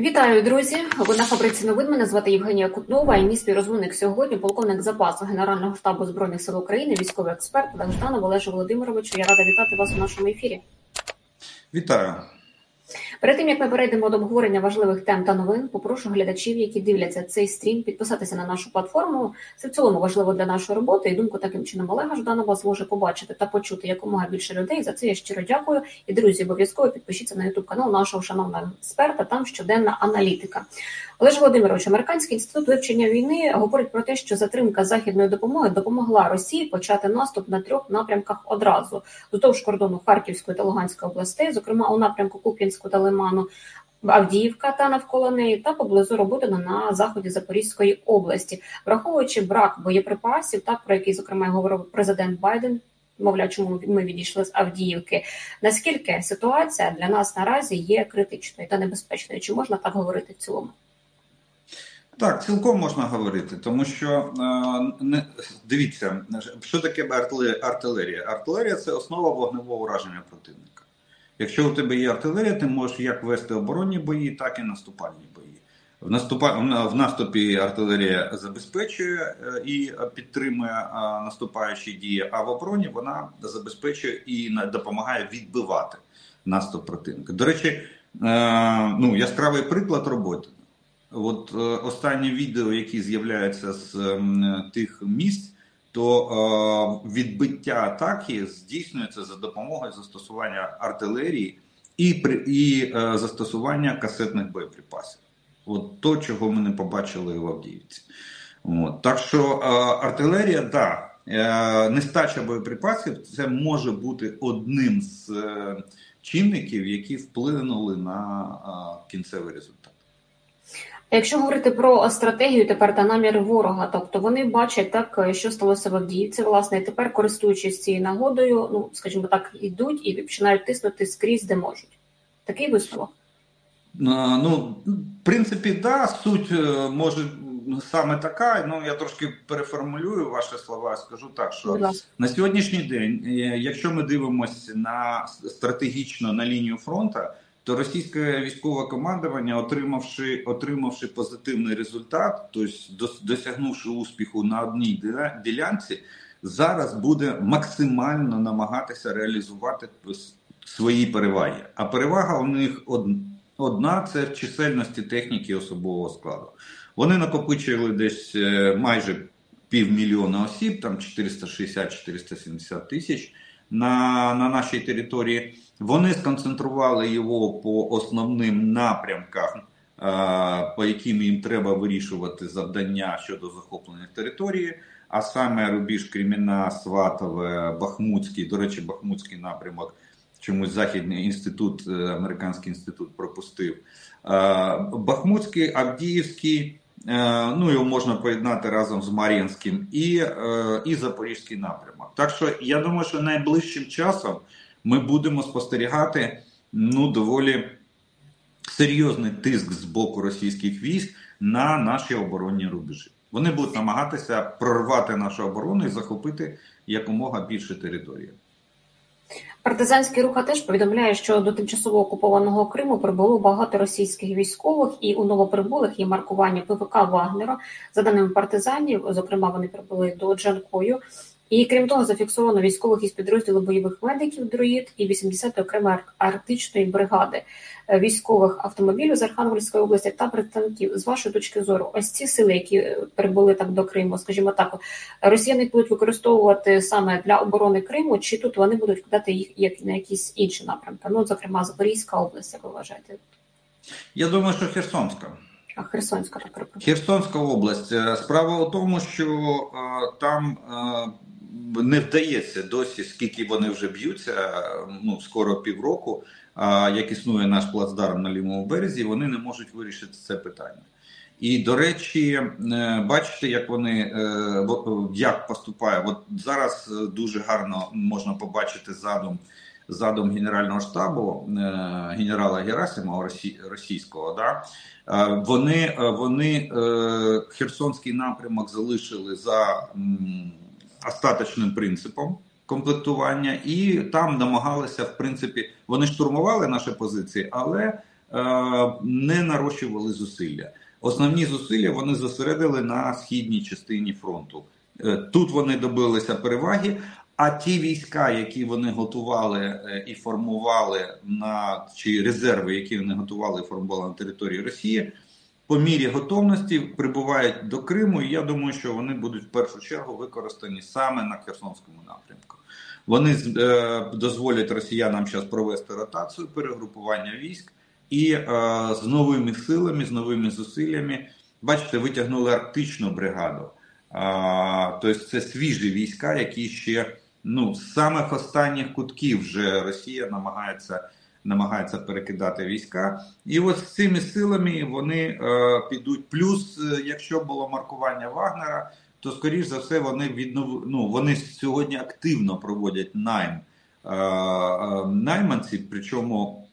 Вітаю, друзі! Ви на фабриці новин. Мене звати Євгенія Кутнова. І мій співрозмовник сьогодні, полковник запасу Генерального штабу збройних сил України, військовий експерт Богданов Олеже Володимировичу. Я рада вітати вас у нашому ефірі. Вітаю. Перед тим як ми перейдемо до обговорення важливих тем та новин, попрошу глядачів, які дивляться цей стрім, підписатися на нашу платформу. Це в цілому важливо для нашої роботи. І думку таким чином Олега Жданова зможе побачити та почути якомога більше людей. За це я щиро дякую. І друзі, обов'язково підпишіться на ютуб канал нашого шановного експерта. Там щоденна аналітика. Олеж Володимирович, американський інститут вивчення війни говорить про те, що затримка західної допомоги допомогла Росії почати наступ на трьох напрямках одразу вздовж кордону Харківської та Луганської областей, зокрема у напрямку Куп'янську та Лиману. Авдіївка та навколо неї та поблизу Роботина на заході Запорізької області, враховуючи брак боєприпасів, так про який зокрема говорив президент Байден. Мовляв, чому ми відійшли з Авдіївки? Наскільки ситуація для нас наразі є критичною та небезпечною? Чи можна так говорити в цілому? Так, цілком можна говорити, тому що е, не дивіться, що таке артилерія. Артилерія це основа вогневого ураження противника. Якщо у тебе є артилерія, ти можеш як вести оборонні бої, так і наступальні бої. В наступа в наступі артилерія забезпечує е, і підтримує е, наступаючі дії, а в обороні вона забезпечує і допомагає відбивати наступ противника. До речі, ну яскравий приклад роботи. От е, останні відео, які з'являються з е, тих місць, то е, відбиття атаки здійснюється за допомогою застосування артилерії і і е, застосування касетних боєприпасів. От то, чого ми не побачили в Авдіївці. От. Так що е, артилерія, да, нестача боєприпасів це може бути одним з чинників, які вплинули на кінцевий результат. Якщо говорити про стратегію тепер та наміри ворога, тобто вони бачать так, що сталося в Авдіївці, власне, і тепер користуючись цією нагодою, ну скажімо так, йдуть і починають тиснути скрізь, де можуть. Такий висновок. Ну, в принципі, да, суть е, може саме така. Ну я трошки переформулюю ваші слова. Скажу так, що на сьогоднішній день, е, якщо ми дивимося на стратегічно на лінію фронту, то російське військове командування, отримавши отримавши позитивний результат, тобто досягнувши успіху на одній ділянці, зараз буде максимально намагатися реалізувати свої переваги. А перевага у них одна це в чисельності техніки особового складу. Вони накопичили десь е, майже півмільйона осіб, там 460-470 тисяч на, на нашій території. Вони сконцентрували його по основним напрямкам, по яким їм треба вирішувати завдання щодо захоплення території, а саме Рубіж, Креміна, Сватове, Бахмутський. До речі, Бахмутський напрямок. Чомусь Західний інститут, е, американський інститут пропустив. Бахмутський, Авдіївський, е, ну його можна поєднати разом з Мар'їнським і е, і Запорізький напрямок. Так що я думаю, що найближчим часом ми будемо спостерігати ну доволі серйозний тиск з боку російських військ на наші оборонні рубежі. Вони будуть намагатися прорвати нашу оборону і захопити якомога більше території. Партизанський рух теж повідомляє, що до тимчасово окупованого Криму прибуло багато російських військових, і у новоприбулих є маркування ПВК Вагнера. За даними партизанів, зокрема, вони прибули до Джанкою. І крім того, зафіксовано військових із підрозділу бойових медиків «Друїд» і 80-ї окремої арктичної бригади е, військових автомобілів з Архангельської області та представників з вашої точки зору, ось ці сили, які е, прибули так до Криму, скажімо так, росіяни будуть використовувати саме для оборони Криму, чи тут вони будуть вкладати їх як на якісь інші напрямки? Ну, зокрема, Запорізька область, як ви вважаєте? Я думаю, що Херсонська. А Херсонська так Херсонська область. Е, справа у тому, що там не вдається досі, скільки вони вже б'ються, ну скоро півроку. Як існує наш плацдарм на лівому березі, вони не можуть вирішити це питання. І до речі, е, бачите, як вони е, як поступає. От зараз дуже гарно можна побачити задум задум генерального штабу е, генерала Герасимова російського. Да? Вони вони Херсонський напрямок залишили за остаточним принципом комплектування, і там намагалися, в принципі, вони штурмували наші позиції, але не нарощували зусилля. Основні зусилля вони зосередили на східній частині фронту. Тут вони добилися переваги. А ті війська, які вони готували і формували на чи резерви, які вони готували і формували на території Росії, по мірі готовності прибувають до Криму. І я думаю, що вони будуть в першу чергу використані саме на Херсонському напрямку. Вони е, дозволять росіянам зараз провести ротацію, перегрупування військ і е, з новими силами, з новими зусиллями, бачите, витягнули арктичну бригаду. Тобто це свіжі війська, які ще ну з самих останніх кутків вже Росія намагається намагається перекидати війська, і от з цими силами вони е, підуть. Плюс, е, якщо було маркування Вагнера, то скоріш за все вони віднов... ну, вони сьогодні активно проводять найм е, е, найманці, причому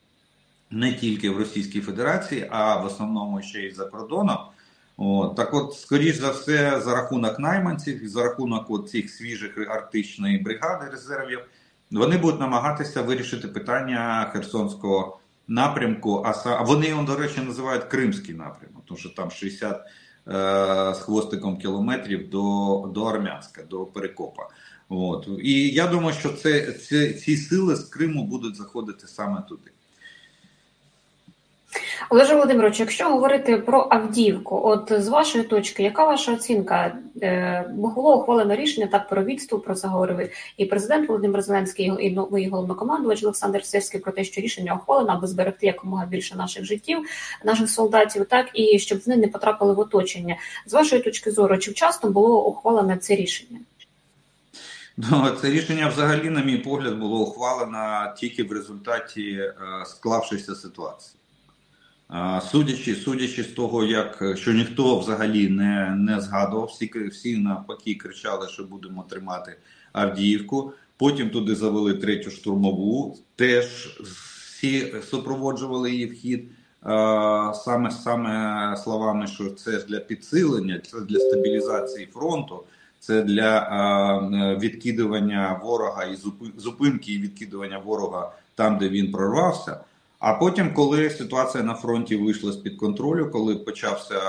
не тільки в Російській Федерації, а в основному ще й за кордоном. От, Так от, скоріш за все, за рахунок найманців, за рахунок от цих свіжих арктичної бригади резервів, вони будуть намагатися вирішити питання Херсонського напрямку. А вони його, до речі, називають Кримський напрямок, тому що там 60 е, з хвостиком кілометрів до до Армянська, до Перекопа. От. І я думаю, що це, це ці сили з Криму будуть заходити саме туди. Олеже Володимирович, якщо говорити про Авдіївку, от з вашої точки, яка ваша оцінка? Е, було ухвалено рішення так про відступ, про це говорив і президент Володимир Зеленський, і новий головнокомандувач Олександр Сирський про те, що рішення ухвалено, аби зберегти якомога більше наших життів, наших солдатів, так і щоб вони не потрапили в оточення. З вашої точки зору, чи вчасно було ухвалене це рішення? Ну, це рішення взагалі, на мій погляд, було ухвалено тільки в результаті е, склавшися ситуації. Судячи судячи з того, як що ніхто взагалі не не згадував, всі всі навпаки кричали, що будемо тримати Авдіївку. Потім туди завели третю штурмову, теж всі супроводжували її вхід саме саме словами, що це для підсилення, це для стабілізації фронту, це для відкидування ворога і зупинки і відкидування ворога там, де він прорвався. А потім, коли ситуація на фронті вийшла з під контролю, коли почався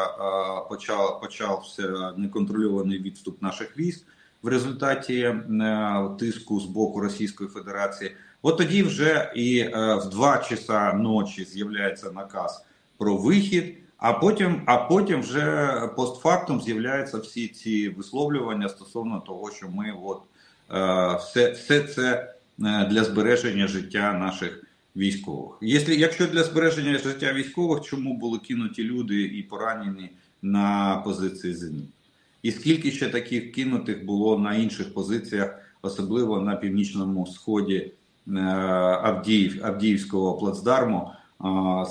почав, почався неконтрольований відступ наших військ в результаті е, тиску з боку Російської Федерації, от тоді вже і е, в два часа ночі з'являється наказ про вихід. А потім, а потім вже постфактум з'являються всі ці висловлювання стосовно того, що ми от е, все, все це для збереження життя наших військових. Якщо, якщо для збереження життя військових, чому були кинуті люди і поранені на позиції ЗЕНІ? І скільки ще таких кинутих було на інших позиціях, особливо на північному сході е, Авдіїв, Авдіївського плацдарму?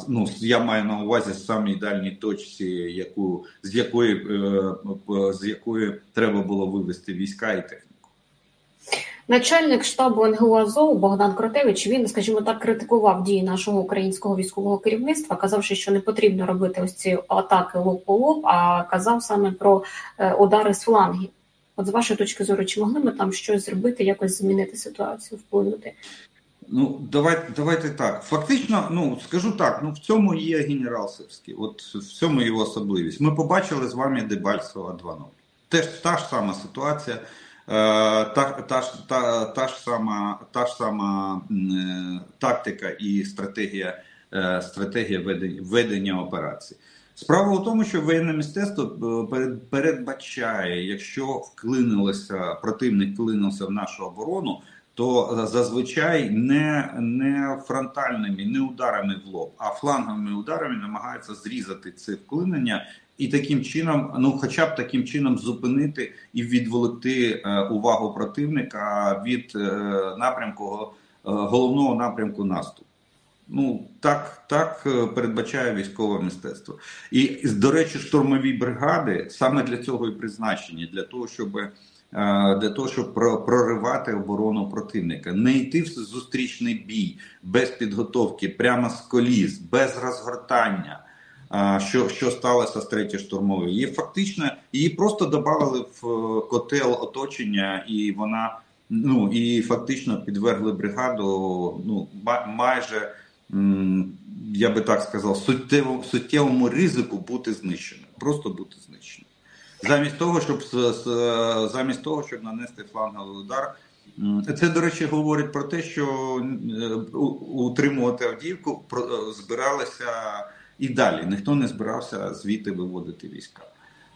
Ну, я маю на увазі самій дальній точці, яку з якої е, з якої треба було вивести війська і техніку. Начальник штабу НГУ Азов Богдан Кротевич він, скажімо так, критикував дії нашого українського військового керівництва, казавши, що не потрібно робити ось ці атаки лоб по лоб, а казав саме про е, удари з флангів. От з вашої точки зору, чи могли ми там щось зробити, якось змінити ситуацію, вплинути? Ну, давайте давайте так. Фактично, ну скажу так, ну в цьому є генерал Сирський, от в цьому його особливість. Ми побачили з вами Дебальцева 2.0. Теж та ж сама ситуація. Е, та та, та, та, ж сама та ж сама е, тактика і стратегія е, стратегія ведення, ведення операцій. Справа у тому, що воєнне мистецтво передбачає, якщо вклинилося противник вклинився в нашу оборону, то зазвичай не не фронтальними, не ударами в лоб, а фланговими ударами намагаються зрізати це вклинення і таким чином, ну хоча б таким чином, зупинити і відволікти е, увагу противника від е, напрямку е, головного напрямку наступу. Ну так так передбачає військове мистецтво, і до речі, штурмові бригади саме для цього і призначені, для того, щоб для того, щоб проривати оборону противника, не йти в зустрічний бій без підготовки, прямо з коліс, без розгортання що що сталося з третьою штурмовою. Її фактично її просто додали в е, котел оточення, і вона ну і фактично підвергли бригаду ну майже я би так сказав, суттєвому, суттєвому ризику бути знищеним. Просто бути знищеним. Замість того, щоб замість того, щоб нанести фланговий удар. Це, до речі, говорить про те, що е, утримувати Авдіївку збиралися і далі. Ніхто не збирався звідти виводити війська.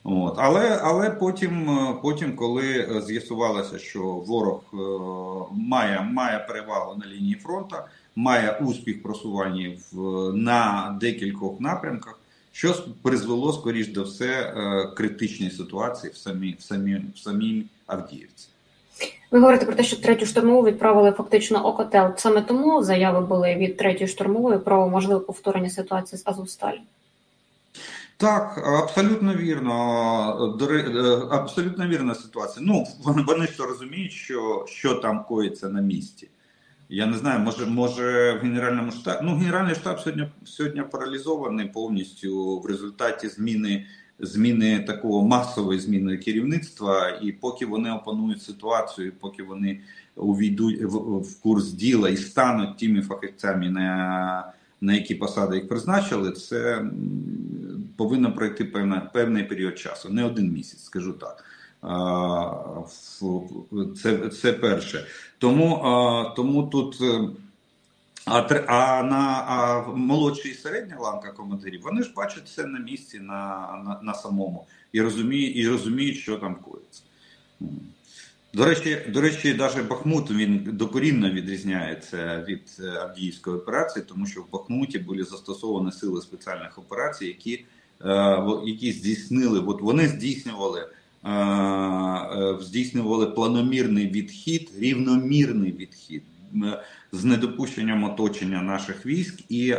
От. Але але потім, е, потім, коли з'ясувалося, що ворог е, має має перевагу на лінії фронту, має успіх просування в, на декількох напрямках, що призвело, скоріш до все, е, критичній ситуації в самій в самій, в самій Авдіївці. Ви говорите про те, що третю штурмову відправили фактично окотел. Саме тому заяви були від третьої штурмової про можливе повторення ситуації з Азовсталі. Так, абсолютно вірно. Е, абсолютно вірна ситуація. Ну вони ж розуміють, що що там коїться на місці. Я не знаю, може, може в Генеральному штабі. Ну, Генеральний штаб сьогодні сьогодні паралізований повністю в результаті зміни зміни такого масової зміни керівництва, і поки вони опанують ситуацію, поки вони увійдуть в, в курс діла і стануть тими фахівцями, на на які посади їх призначили, це повинно пройти певна, певний період часу, не один місяць, скажу так. Це це перше. Тому тому тут. А а на а молодша і середня ланка командирів вони ж бачать це на місці на на, на самому. І розуміють, і розуміють, що там коїться. До речі, до речі, навіть Бахмут він докорінно відрізняється від е, Авдіївської операції, тому що в Бахмуті були застосовані сили спеціальних операцій, які е, які здійснили, от вони здійснювали е, здійснювали планомірний відхід, рівномірний відхід з недопущенням оточення наших військ, і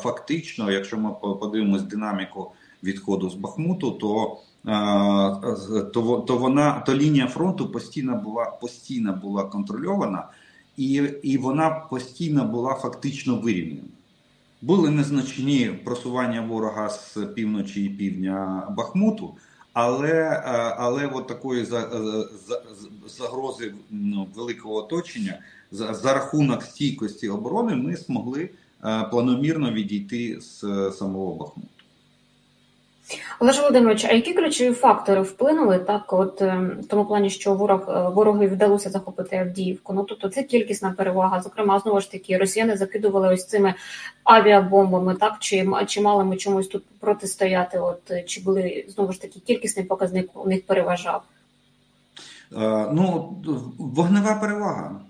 фактично, якщо ми подивимось динаміку відходу з Бахмуту, то то, то вона то лінія фронту постійно була постійно була контрольована, і, і вона постійно була фактично вирівнена. Були незначні просування ворога з півночі і півдня Бахмуту, але але от такої загрози великого оточення за, за рахунок стійкості оборони ми змогли планомірно відійти з самого Бахмуту. Олеж Володимирович, а які ключові фактори вплинули так, от ем, в тому плані, що ворог е, ворогові вдалося захопити Авдіївку? Ну тобто це кількісна перевага. Зокрема, знову ж таки, росіяни закидували ось цими авіабомбами, так чи чи мали ми чомусь тут протистояти? От чи були знову ж таки кількісний показник у них переважав? Е, ну вогнева перевага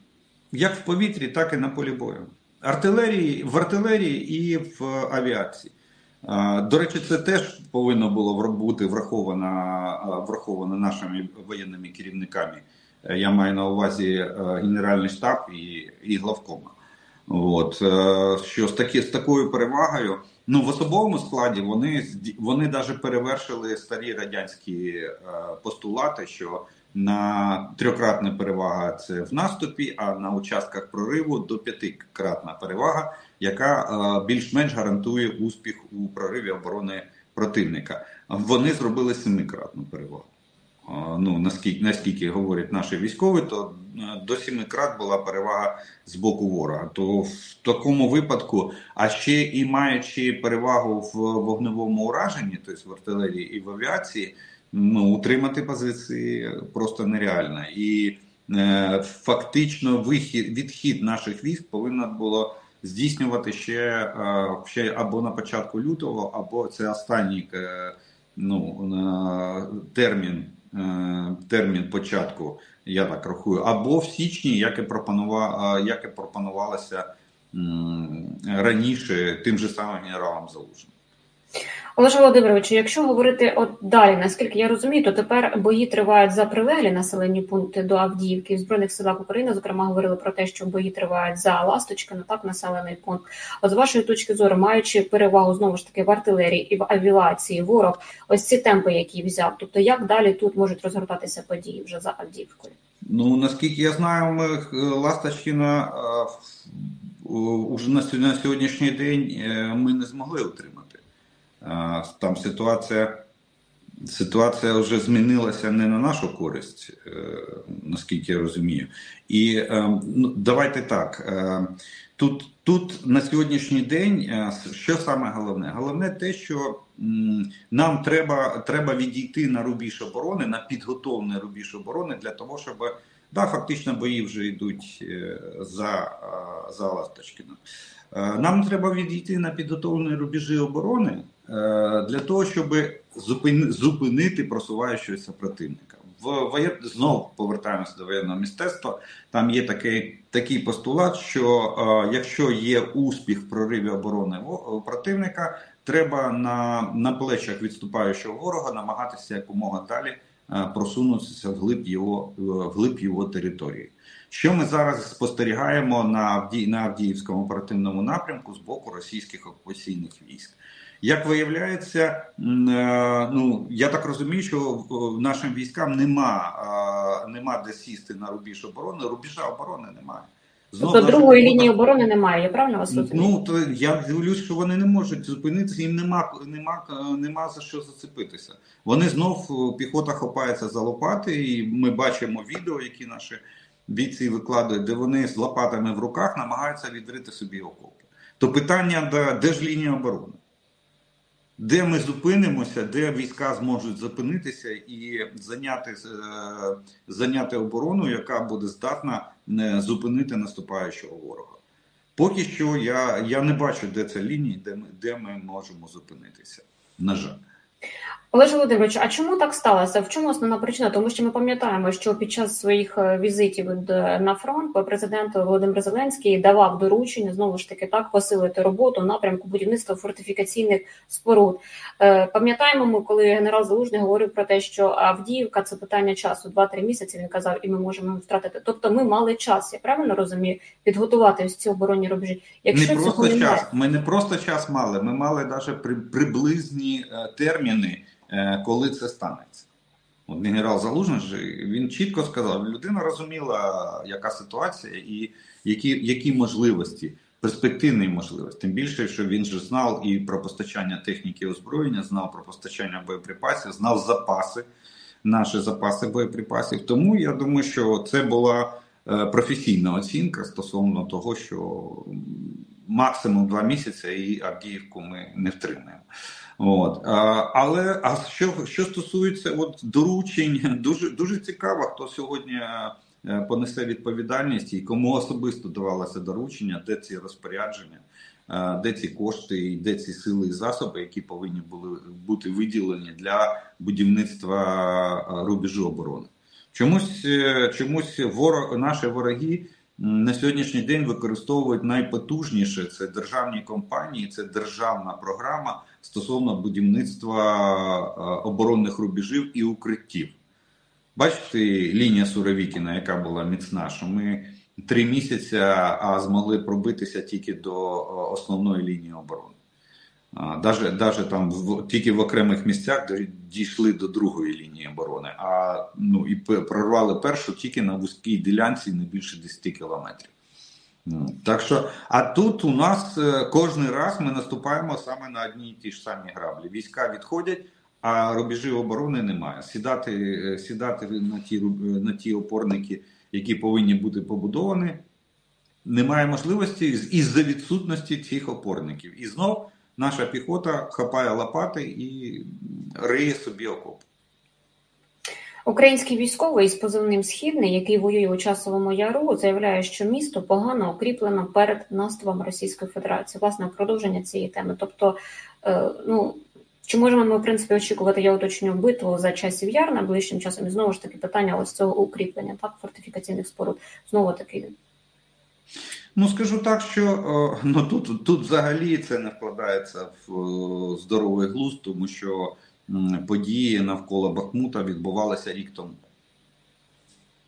як в повітрі, так і на полі бою. Артилерії в артилерії і в авіації. До речі, це теж повинно було бути враховано враховано нашими воєнними керівниками. Я маю на увазі е, Генеральний штаб і і главкома. От е, що з такі з такою перевагою, ну в особовому складі вони вони навіть перевершили старі радянські е, постулати, що на трьохкратна перевага це в наступі, а на участках прориву до п'ятикратна перевага яка е, більш-менш гарантує успіх у прориві оборони противника. Вони зробили семикратну перевагу. Ну наскільки наскільки говорять наші військові, то е, до семи крат була перевага з боку ворога. То в такому випадку, а ще і маючи перевагу в вогневому ураженні, тобто в артилерії і в авіації, ну утримати позиції просто нереально. І е, фактично вихід відхід наших військ повинно було здійснювати ще е, ще або на початку лютого, або це останній ну, термін термін початку, я так рахую, або в січні, як і пропонував, як і пропонувалося раніше тим же самим генералом Залужним. Олеже Володимировичу, якщо говорити от далі, наскільки я розумію, то тепер бої тривають за прилеглі населені пункти до Авдіївки в збройних силах України. Зокрема, говорили про те, що бої тривають за Ласточкино, так населений пункт. От з вашої точки зору, маючи перевагу знову ж таки в артилерії і в авіації, ворог, ось ці темпи, які взяв. Тобто, як далі тут можуть розгортатися події вже за Авдіївкою? Ну наскільки я знаю, ми е, Ласточкіна уже на сьогоднішній день е, ми не змогли отримати. Там ситуація ситуація вже змінилася не на нашу користь, наскільки я розумію. І ну, давайте так. Тут тут на сьогоднішній день що саме головне? Головне те, що нам треба треба відійти на рубіж оборони, на підготовлений рубіж оборони для того, щоб да, фактично бої вже йдуть е, за за Ласточкіном. Е, нам треба відійти на підготовлені рубежі оборони е, для того, щоб зупинити просуваючогося противника. В воєн... Знову повертаємося до воєнного мистецтва. Там є такий такий постулат, що е, якщо є успіх в прориві оборони противника, треба на на плечах відступаючого ворога намагатися якомога далі е, просунутися вглиб його вглиб його території. Що ми зараз спостерігаємо на Авдій, на Авдіївському оперативному напрямку з боку російських окупаційних військ? Як виявляється, е, ну я так розумію, що нашим військам нема нема де сісти на рубіж оборони. Рубіжа оборони немає. Знов тобто другої робота... лінії оборони немає, я правильно вас розумію? Ну то я дивлюсь, що вони не можуть зупинитися, їм нема нема, нема за що зацепитися. Вони знов піхота хопається за лопати, і ми бачимо відео, які наші бійці викладають, де вони з лопатами в руках намагаються відрити собі окопи. То питання, де, де ж лінія оборони? Де ми зупинимося, де війська зможуть зупинитися і зайняти е, зайняти оборону, яка буде здатна е, зупинити наступаючого ворога. Поки що я я не бачу, де це лінії, де ми, де ми можемо зупинитися. На жаль. Олеже Володимирович, а чому так сталося? В чому основна причина? Тому що ми пам'ятаємо, що під час своїх е, візитів е, на фронт президент Володимир Зеленський давав доручення знову ж таки так посилити роботу в напрямку будівництва фортифікаційних споруд. Е, пам'ятаємо, ми коли генерал Залужний говорив про те, що Авдіївка це питання часу 2-3 місяці. Він казав, і ми можемо втратити. Тобто, ми мали час, я правильно розумію, підготувати ось ці оборонні рубежі. Якщо не просто час, ми не просто час мали, ми мали навіть приблизні терміни. Е, коли це станеться. От Генерал Залужний він чітко сказав, людина розуміла, яка ситуація і які які можливості, перспективні можливості. Тим більше, що він же знав і про постачання техніки озброєння, знав про постачання боєприпасів, знав запаси, наші запаси боєприпасів. Тому я думаю, що це була е, професійна оцінка стосовно того, що максимум два місяці і Авдіївку ми не втримаємо. От але а що що стосується от доручень, дуже дуже цікаво, хто сьогодні е, понесе відповідальність і кому особисто давалося доручення, де ці розпорядження, е, де ці кошти, де ці сили і засоби, які повинні були бути виділені для будівництва е, рубежу оборони. Чомусь чомусь ворог наші вороги на сьогоднішній день використовують найпотужніше це державні компанії, це державна програма стосовно будівництва е, оборонних рубежів і укриттів. Бачите, лінія Суровікіна, яка була міцна, що ми три місяці а змогли пробитися тільки до е, основної лінії оборони. Даже, даже там в, тільки в окремих місцях дійшли до другої лінії оборони, а ну і прорвали першу тільки на вузькій ділянці не більше 10 кілометрів. Ну, так що, а тут у нас е, кожен раз ми наступаємо саме на одні і ті ж самі граблі. Війська відходять, а рубежів оборони немає. Сідати е, сідати на ті на ті опорники, які повинні бути побудовані, немає можливості із-за відсутності цих опорників. І знов наша піхота хапає лопати і риє собі окоп. Український військовий з позивним Східний, який воює у часовому яру, заявляє, що місто погано укріплено перед наступом Російської Федерації. Власне, продовження цієї теми. Тобто, е, ну чи можемо ми в принципі очікувати, я уточню битву за часів яр найближчим часом? І знову ж таки питання ось цього укріплення, так, фортифікаційних споруд. Знову таки. Ну, скажу так, що ну тут тут взагалі це не вкладається в здоровий глузд, тому що події навколо Бахмута відбувалися рік тому.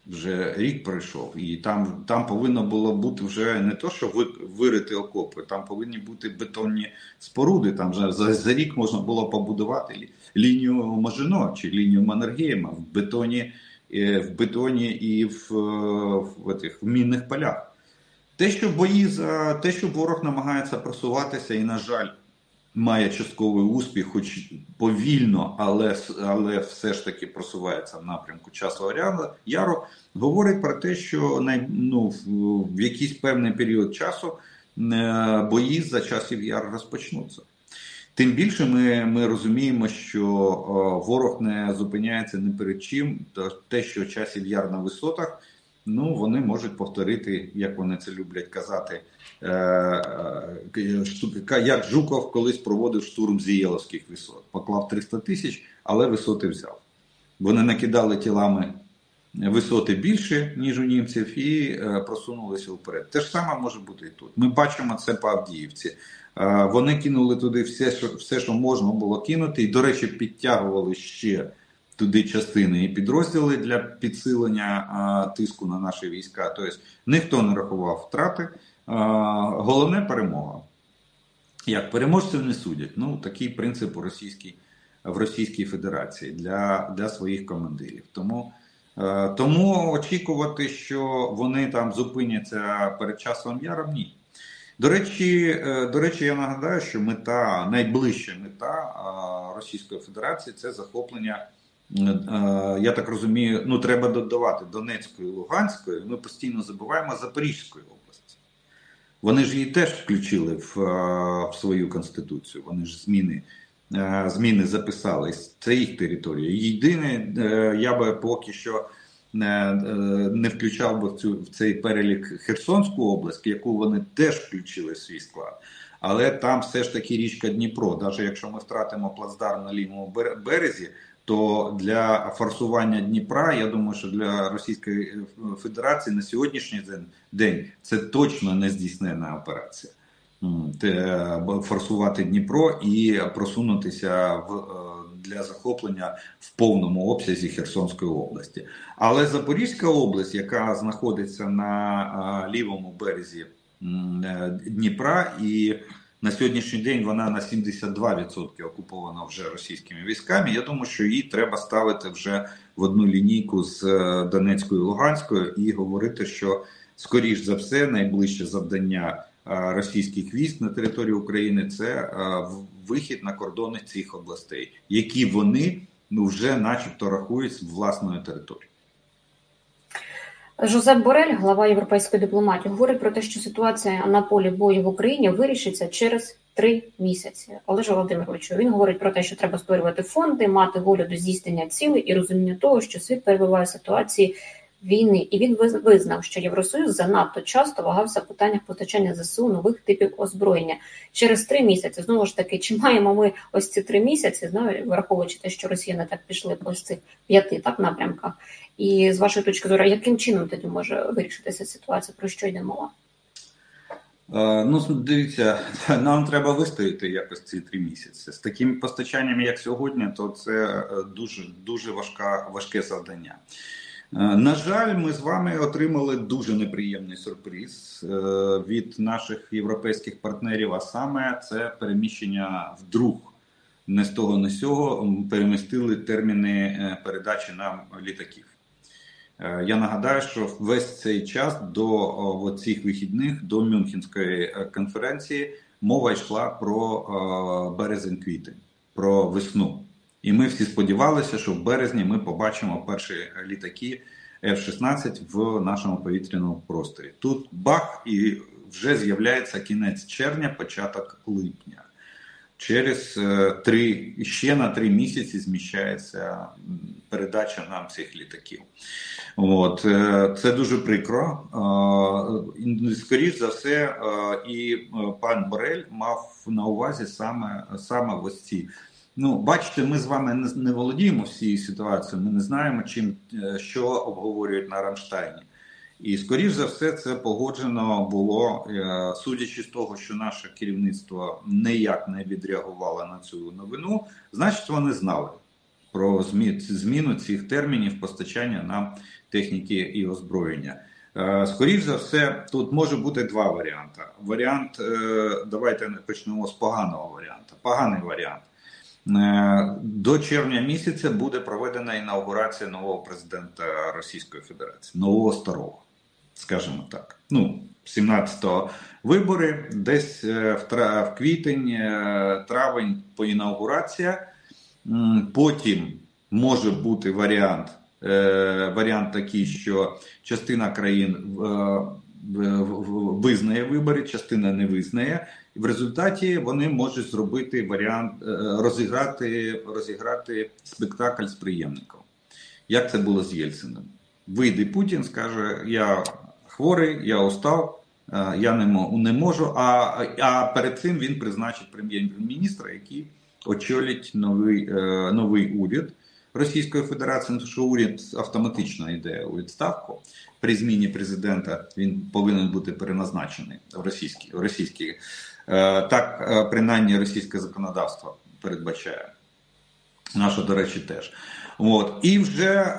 Вже рік пройшов, і там там повинно було бути вже не то, що вирити окопи, там повинні бути бетонні споруди. Там вже за, за рік можна було побудувати лінію Мажино чи лінію Маннергейма в бетоні е, в бетоні і в в, в, в мінних полях. Те, що бої за те, що ворог намагається просуватися, і, на жаль, має частковий успіх, хоч повільно, але але все ж таки просувається в напрямку часового яру, говорить про те, що ну, в якийсь певний період часу е, бої за часів яр розпочнуться. Тим більше ми ми розуміємо, що о, ворог не зупиняється ні перед чим, те, що часів яр на висотах, ну вони можуть повторити, як вони це люблять казати. Е, е, як Жуков колись проводив штурм Зієловських висот, поклав 300 тисяч, але висоти взяв. Вони накидали тілами висоти більше, ніж у німців, і е, просунулися вперед. Те ж саме може бути і тут. Ми бачимо це по Авдіївці. Вони кинули туди все, що все, що можна було кинути, і, до речі, підтягували ще туди частини і підрозділи для підсилення тиску на наші війська. Тобто ніхто не рахував втрати. Головне перемога. Як переможців не судять. Ну, такий принцип у російській, в Російській Федерації для для своїх командирів. Тому тому очікувати, що вони там зупиняться перед часом яром, ні. До речі, е, до речі, я нагадаю, що мета, найближча мета Російської Федерації це захоплення. Е, я так розумію, ну треба додавати Донецької, Луганської. Ми постійно забуваємо Запорізької області. Вони ж її теж включили в в свою конституцію. Вони ж зміни зміни записали. Це їх територія. Єдине, е, я би поки що не е, не включав би в цю в цей перелік Херсонську область, яку вони теж включили в свій склад. Але там все ж таки річка Дніпро. Навіть якщо ми втратимо плацдарм на лівому березі, то для форсування Дніпра, я думаю, що для Російської Федерації на сьогоднішній день це точно не здійснена операція. Форсувати Дніпро і просунутися в е, для захоплення в повному обсязі Херсонської області. Але Запорізька область, яка знаходиться на лівому березі е, Дніпра і на сьогоднішній день вона на 72% окупована вже російськими військами. Я думаю, що її треба ставити вже в одну лінійку з е, Донецькою і Луганською і говорити, що скоріш за все найближче завдання е, російських військ на території України це е, вихід на кордони цих областей, які вони ну вже, начебто, рахують власною територією. Жозеп Борель, глава європейської дипломатії, говорить про те, що ситуація на полі бою в Україні вирішиться через три місяці. Олеже Володимировичу він говорить про те, що треба створювати фонди, мати волю до здійснення цілей і розуміння того, що світ перебуває в ситуації війни, і він визнав, що Євросоюз занадто часто вагався в питаннях постачання ЗСУ нових типів озброєння через три місяці. Знову ж таки, чи маємо ми ось ці три місяці, знаю, враховуючи те, що Росія так пішли по цих п'яти так напрямках. І з вашої точки зору, яким чином тоді може вирішитися ситуація? Про що йде мова? Е, ну, дивіться, нам треба вистояти якось ці три місяці. З таким постачанням, як сьогодні, то це е, дуже дуже важка, важке завдання. Е, на жаль, ми з вами отримали дуже неприємний сюрприз від наших європейських партнерів. А саме це переміщення вдруг не з того, не з цього перемістили терміни передачі нам літаків. Е, я нагадаю, що весь цей час до цих вихідних до Мюнхенської е, конференції мова йшла про е, березень-квітень, про весну. І ми всі сподівалися, що в березні ми побачимо перші літаки F-16 в нашому повітряному просторі. Тут бах, і вже з'являється кінець червня, початок липня. Через три ще на три місяці зміщається передача нам цих літаків. От е, це дуже прикро. Скоріш за все, е, і е, пан Борель мав на увазі саме саме ось ці. Ну, бачите, ми з вами не, не володіємо всією ситуацією. Ми не знаємо, чим що обговорюють на Рамштайні. І скоріш за все, це погоджено було, судячи з того, що наше керівництво ніяк не відреагувало на цю новину, значить вони знали про зміну цих термінів постачання нам техніки і озброєння. Е, скоріше за все, тут може бути два варіанти. Варіант, е, давайте почнемо з поганого варіанту. Поганий варіант. Е, до червня місяця буде проведена інаугурація нового президента Російської Федерації, нового старого, скажімо так. Ну, 17-го вибори, десь в квітень, травень по інаугурація. Потім може бути варіант варіант такий, що частина країн визнає вибори, частина не визнає. В результаті вони можуть зробити варіант розіграти розіграти спектакль з приємником. Як це було з Єльциним? Вийде Путін, скаже: Я хворий, я устав, я не можу. А а перед цим він призначить прем'єр-міністра, який очолить новий новий уряд Російської Федерації, що уряд автоматично йде у відставку. При зміні президента він повинен бути переназначений в російській російській. Так, принаймні, російське законодавство передбачає. Наше, до речі, теж. От. І вже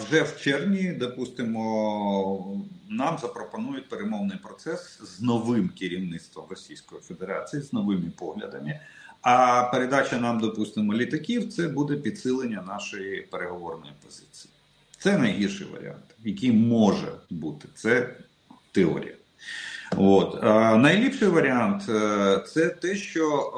вже в червні, допустимо, нам запропонують перемовний процес з новим керівництвом Російської Федерації, з новими поглядами. А передача нам, допустимо, літаків це буде підсилення нашої переговорної позиції. Це найгірший варіант, який може бути. Це теорія. От найліпший варіант е, це те, що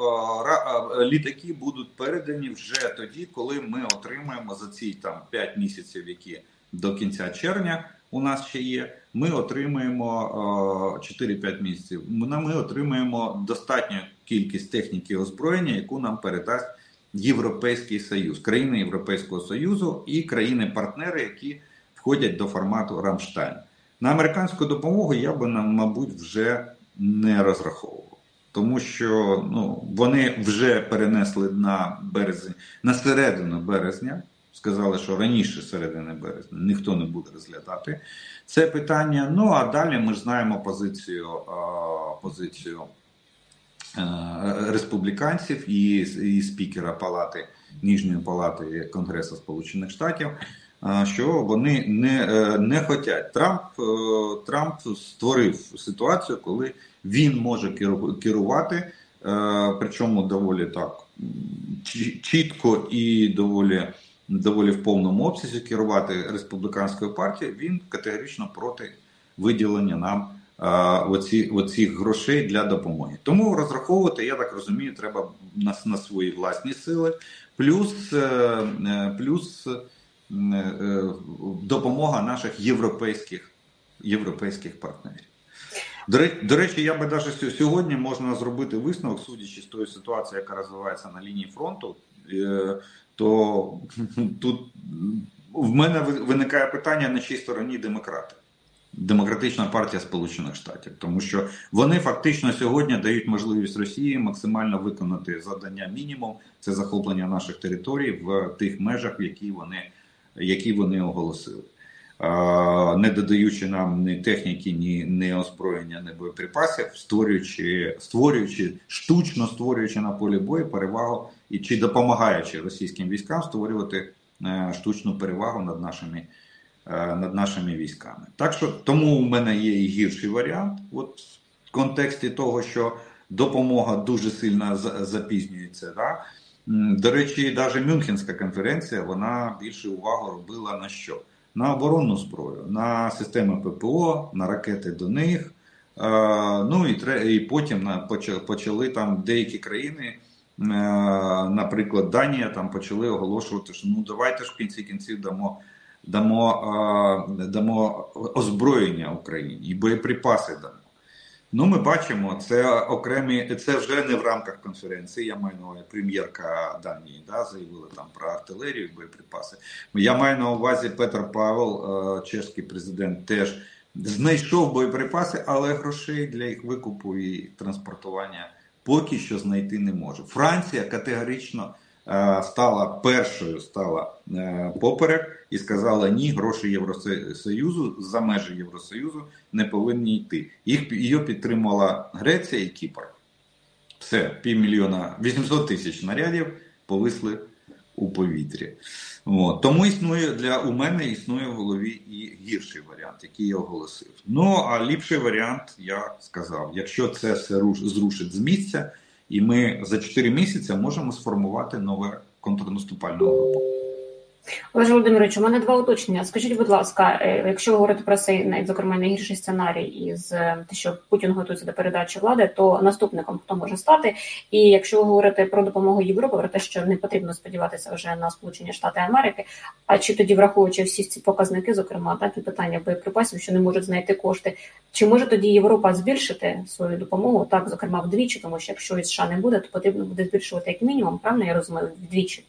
е, літаки будуть передані вже тоді, коли ми отримаємо за ці там 5 місяців, які до кінця червня у нас ще є. Ми отримаємо 4-5 місяців. Ми отримаємо достатню кількість техніки озброєння, яку нам передасть Європейський Союз, країни Європейського Союзу і країни-партнери, які входять до формату Рамштайн. На американську допомогу я би мабуть вже не розраховував, тому що ну, вони вже перенесли на березень на середину березня. Сказали, що раніше середини березня ніхто не буде розглядати це питання. Ну а далі ми ж знаємо позицію позицію республіканців і, і спікера Палати Ніжньої палати Конгресу Сполучених Штатів що вони не е, не хотять. Трамп е, Трамп створив ситуацію, коли він може керувати, е, причому доволі так чітко і доволі доволі в повному обсязі керувати республіканською партією. Він категорично проти виділення нам оці, оцих грошей для допомоги. Тому розраховувати, я так розумію, треба на, на свої власні сили, плюс плюс. Е, е, допомога наших європейських європейських партнерів. До речі, я би навіть сьогодні можна зробити висновок, судячи з тої ситуації, яка розвивається на лінії фронту, е, то тут в мене виникає питання на чій стороні демократи. Демократична партія Сполучених Штатів, тому що вони фактично сьогодні дають можливість Росії максимально виконати завдання мінімум це захоплення наших територій в тих межах, які вони які вони оголосили, не додаючи нам ні техніки, ні, ні озброєння, ні боєприпасів, створюючи, створюючи штучно створюючи на полі бою перевагу і чи допомагаючи російським військам створювати е, штучну перевагу над нашими. Е, над нашими військами. Так що тому у мене є і гірший варіант, от в контексті того, що допомога дуже сильно запізнюється. Да? До речі, навіть Мюнхенська конференція вона більше увагу робила на що? На оборонну зброю, на системи ППО, на ракети до них. Ну і і потім почали там деякі країни, е, наприклад, Данія, там почали оголошувати, що ну давайте ж в кінці кінців дамо дамо, дамо озброєння Україні і боєприпаси дамо. Ну, ми бачимо, це окремі, це вже не в рамках конференції. Я маю на увазі прем'єрка Данії, да, заявила там про артилерію, і боєприпаси. Я маю на увазі Петр Павел, чеський президент, теж знайшов боєприпаси, але грошей для їх викупу і транспортування поки що знайти не може. Франція категорично. Е, стала першою стала е, поперек і сказала ні, гроші Євросоюзу за межі Євросоюзу не повинні йти. Їх її підтримала Греція і Кіпр. Все, півмільйона 800 тисяч нарядів повисли у повітрі. От. Тому існує для у мене існує в голові і гірший варіант, який я оголосив. Ну а ліпший варіант я сказав: якщо це все зрушить з місця. І ми за 4 місяці можемо сформувати нове контрнаступальну групу. Олеже Володимирович, у мене два уточнення. Скажіть, будь ласка, е, якщо говорити про цей, зокрема, найгірший сценарій із е, те, що Путін готується до передачі влади, то наступником хто може стати? І якщо говорити про допомогу Європи, про те, що не потрібно сподіватися вже на Сполучені Штати Америки, а чи тоді враховуючи всі ці показники, зокрема так і питання боєприпасів, що не можуть знайти кошти, чи може тоді Європа збільшити свою допомогу? Так, зокрема, вдвічі, тому що якщо із США не буде, то потрібно буде збільшувати як мінімум, правильно я розумію, вдвічі.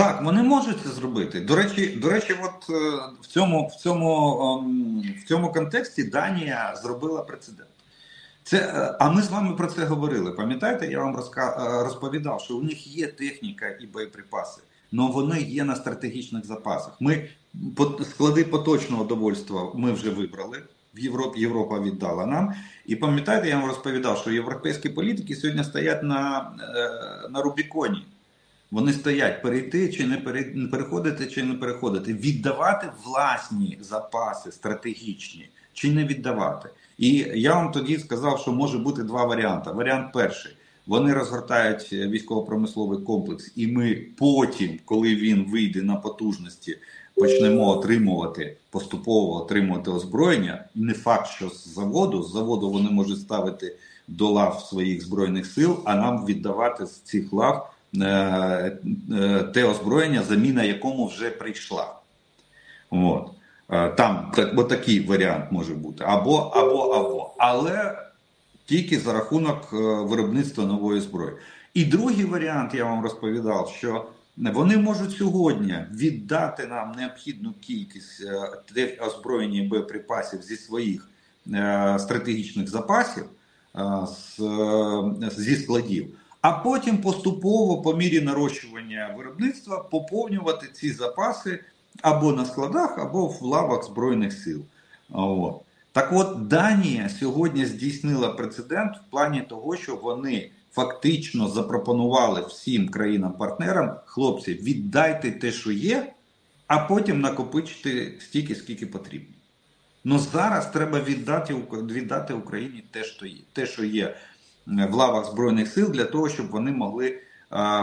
Так, вони можуть це зробити. До речі, до речі, от е, в цьому в цьому ем, в цьому контексті Данія зробила прецедент. Це, е, А ми з вами про це говорили. Пам'ятаєте, я вам розка, е, розповідав, що у них є техніка і боєприпаси, але вони є на стратегічних запасах. Ми склади поточного довольства ми вже вибрали. В Європі Європа віддала нам. І пам'ятаєте, я вам розповідав, що європейські політики сьогодні стоять на, на Рубіконі. Вони стоять перейти чи не переходити, чи не переходити, віддавати власні запаси стратегічні чи не віддавати. І я вам тоді сказав, що може бути два варіанти. Варіант перший. Вони розгортають військово-промисловий комплекс, і ми потім, коли він вийде на потужності, почнемо отримувати поступово отримувати озброєння. Не факт, що з заводу з заводу вони можуть ставити до лав своїх збройних сил, а нам віддавати з цих лав Е, е, те озброєння, заміна якому вже прийшла. От. Е, там так, такий варіант може бути. Або, або, або. Але тільки за рахунок виробництва нової зброї. І другий варіант, я вам розповідав, що вони можуть сьогодні віддати нам необхідну кількість озброєння боєприпасів зі своїх стратегічних запасів зі складів а потім поступово, по мірі нарощування виробництва, поповнювати ці запаси або на складах, або в лавах Збройних сил. От. Так от Данія сьогодні здійснила прецедент в плані того, що вони фактично запропонували всім країнам-партнерам, хлопці, віддайте те, що є, а потім накопичити стільки, скільки потрібно. Ну зараз треба віддати віддати Україні те, що є. Те, що є в лавах збройних сил для того, щоб вони могли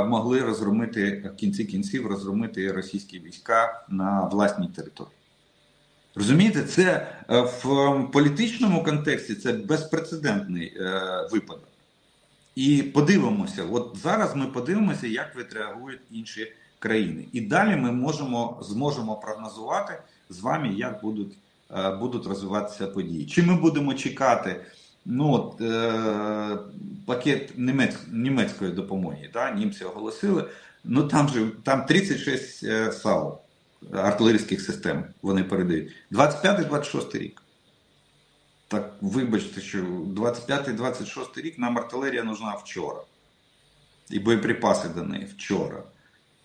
могли розгромити в кінці кінців розгромити російські війська на власній території. Розумієте, це е, в політичному контексті це безпрецедентний е, випадок. І подивимося, от зараз ми подивимося, як відреагують інші країни. І далі ми можемо зможемо прогнозувати з вами, як будуть е, будуть розвиватися події. Чи ми будемо чекати Ну от, е, пакет німець, німецької допомоги, да, німці оголосили. Ну там же там 36 е, САУ артилерійських систем вони передають. 25-26 рік. Так вибачте, що 25-26 рік нам артилерія нужна вчора. І боєприпаси до неї вчора.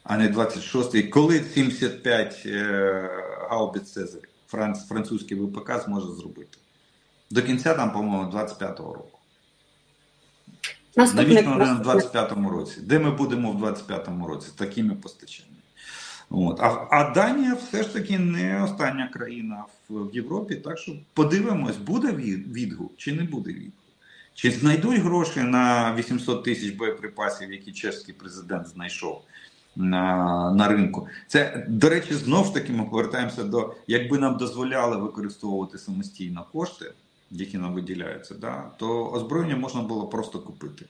А не 26-й. Коли 75 е, гаубиць Цезарь франц, французький ВПК зможе зробити? До кінця там, по-моєму, 25-го року. Навіщо вони в 25-му році? Де ми будемо в 25-му році? Такими постачаннями. От. А а Данія все ж таки не остання країна в, в Європі. Так що подивимось, буде відгук чи не буде відгук. Чи знайдуть гроші на 800 тисяч боєприпасів, які чеський президент знайшов на на ринку? Це, до речі, знов ж таки ми повертаємося до якби нам дозволяли використовувати самостійно кошти які нам виділяються, да, то озброєння можна було просто купити.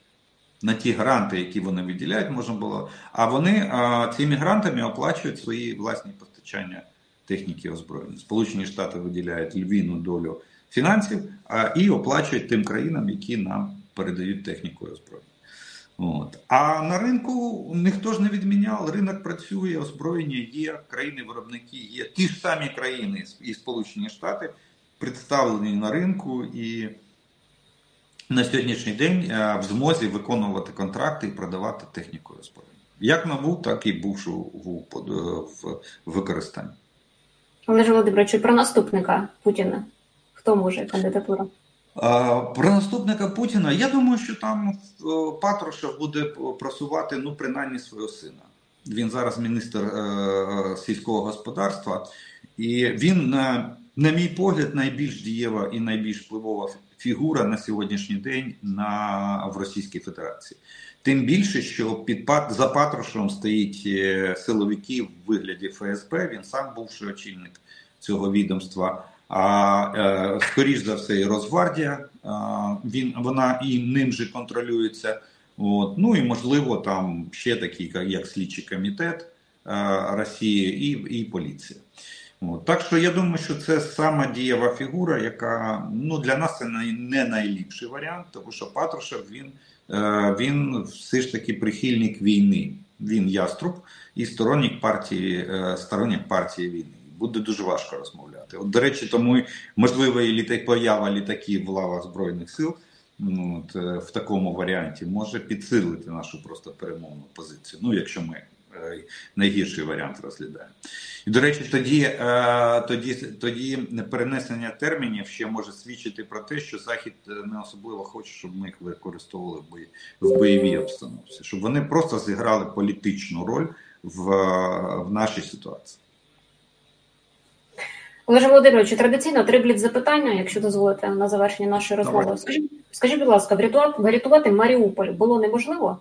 На ті гранти, які вони виділяють, можна було. А вони а, цими грантами оплачують свої власні постачання техніки озброєння. Сполучені Штати виділяють львіну долю фінансів а, і оплачують тим країнам, які нам передають техніку озброєння. От. А на ринку ніхто ж не відміняв, ринок працює, озброєння є, країни-виробники є. Ті ж самі країни і Сполучені Штати представлені на ринку і на сьогоднішній день е, в змозі виконувати контракти і продавати техніку озброєння. Як набув, так і бувши в використанні. Олеже Володимировичу, про наступника Путіна. Хто може кандидатура? Про наступника Путіна. Я думаю, що там е, Патрушев буде просувати ну, принаймні свого сина. Він зараз міністр е, сільського господарства, і він на мій погляд, найбільш дієва і найбільш впливова фігура на сьогоднішній день на в Російській Федерації. Тим більше, що під за Патрушем стоїть е, силовиків в вигляді ФСБ. Він сам бувший очільник цього відомства. А е, скоріш за все, і Росгвардія він вона і ним же контролюється. От. Ну і можливо, там ще такі, як слідчий комітет Росії і і поліція. От. Так що я думаю, що це сама дієва фігура, яка ну для нас це не найліпший варіант, тому що Патрушев він е, він все ж таки прихильник війни. Він яструб і сторонник партії, е, сторонник партії війни. Буде дуже важко розмовляти. От, до речі, тому можливо і літак, поява літаків в лавах збройних сил ну, от, е, в такому варіанті може підсилити нашу просто перемовну позицію. Ну, якщо ми найгірший варіант розглядаємо. І, до речі, тоді е, тоді, тоді перенесення термінів ще може свідчити про те, що Захід е, не особливо хоче, щоб ми їх використовували в, в бойовій обстановці, щоб вони просто зіграли політичну роль в, в нашій ситуації. Олеже Володимировичу, традиційно три бліт запитання, якщо дозволите на завершення нашої розмови. Скажіть, скажіть, будь ласка, врятувати Маріуполь було неможливо?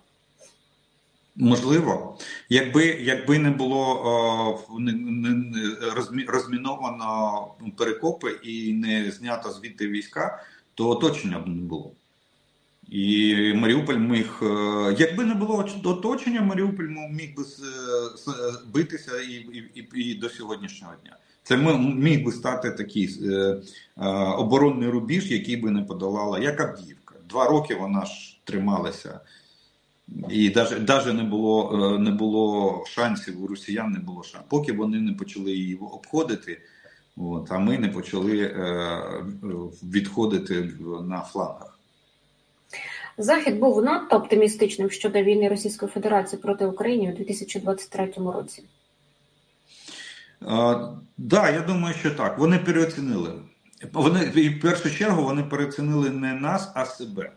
Можливо, якби якби не було о, не, не, розміновано перекопи і не знято звідти війська, то оточення б не було. І Маріуполь міг, е, якби не було оточення, Маріуполь міг би битися і і, і до сьогоднішнього дня. Це міг би стати такий е, е, оборонний рубіж, який би не подолала як Авдіївка. Два роки вона ж трималася. І навіть не було е, не було шансів у росіян, не було шансів, поки вони не почали її обходити, от, а ми не почали е, відходити на флангах. Захід був надто оптимістичним щодо війни Російської Федерації проти України у 2023 році. Так, да, я думаю, що так. Вони переоцінили. Вони в першу чергу вони переоцінили не нас, а себе.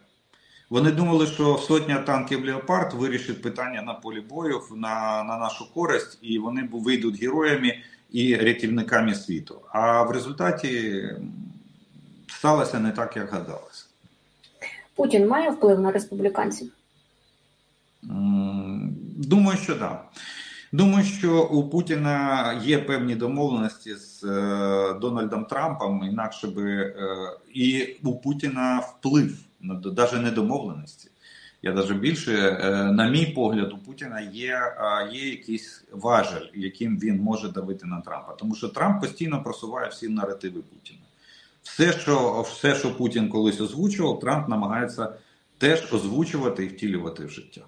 Вони думали, що сотня танків Леопард вирішить питання на полі бою на на нашу користь, і вони вийдуть героями і рятівниками світу. А в результаті сталося не так, як гадалося. Путін має вплив на республіканців? Думаю, що так. Да. Думаю, що у Путіна є певні домовленості з е, Дональдом Трампом, інакше би е, і у Путіна вплив навіть не домовленості. Я навіть більше, е, на мій погляд, у Путіна є є якийсь важель, яким він може давити на Трампа. Тому що Трамп постійно просуває всі наративи Путіна. Все, що все, що Путін колись озвучував, Трамп намагається теж озвучувати і втілювати в життя.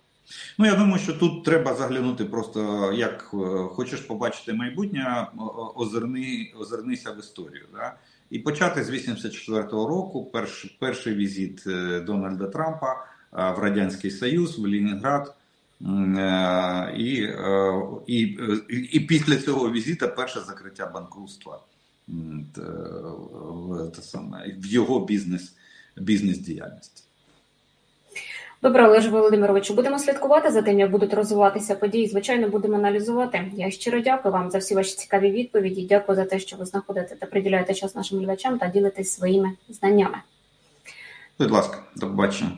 Ну, я думаю, що тут треба заглянути просто, як е, хочеш побачити майбутнє, озирни, озирнися в історію. Да? І почати з 84-го року перш, перший візит е, Дональда Трампа е, в Радянський Союз, в Лінінград. Е, і і, і після цього візита перше закриття банкрутства в його бізнес бізнес діяльності. Добре, Олеже Володимировичу, будемо слідкувати за тим, як будуть розвиватися події. Звичайно, будемо аналізувати. Я щиро дякую вам за всі ваші цікаві відповіді. Дякую за те, що ви знаходите та приділяєте час нашим глядачам та ділитесь своїми знаннями. Будь ласка, до побачення.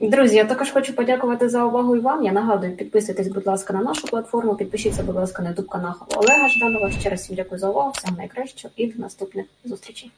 Друзі, я також хочу подякувати за увагу і вам. Я нагадую, підписуйтесь, будь ласка, на нашу платформу, підпишіться, будь ласка, на youtube канал Олега Жданова. Ще раз всім дякую за увагу, всього найкращого і до наступних зустрічей.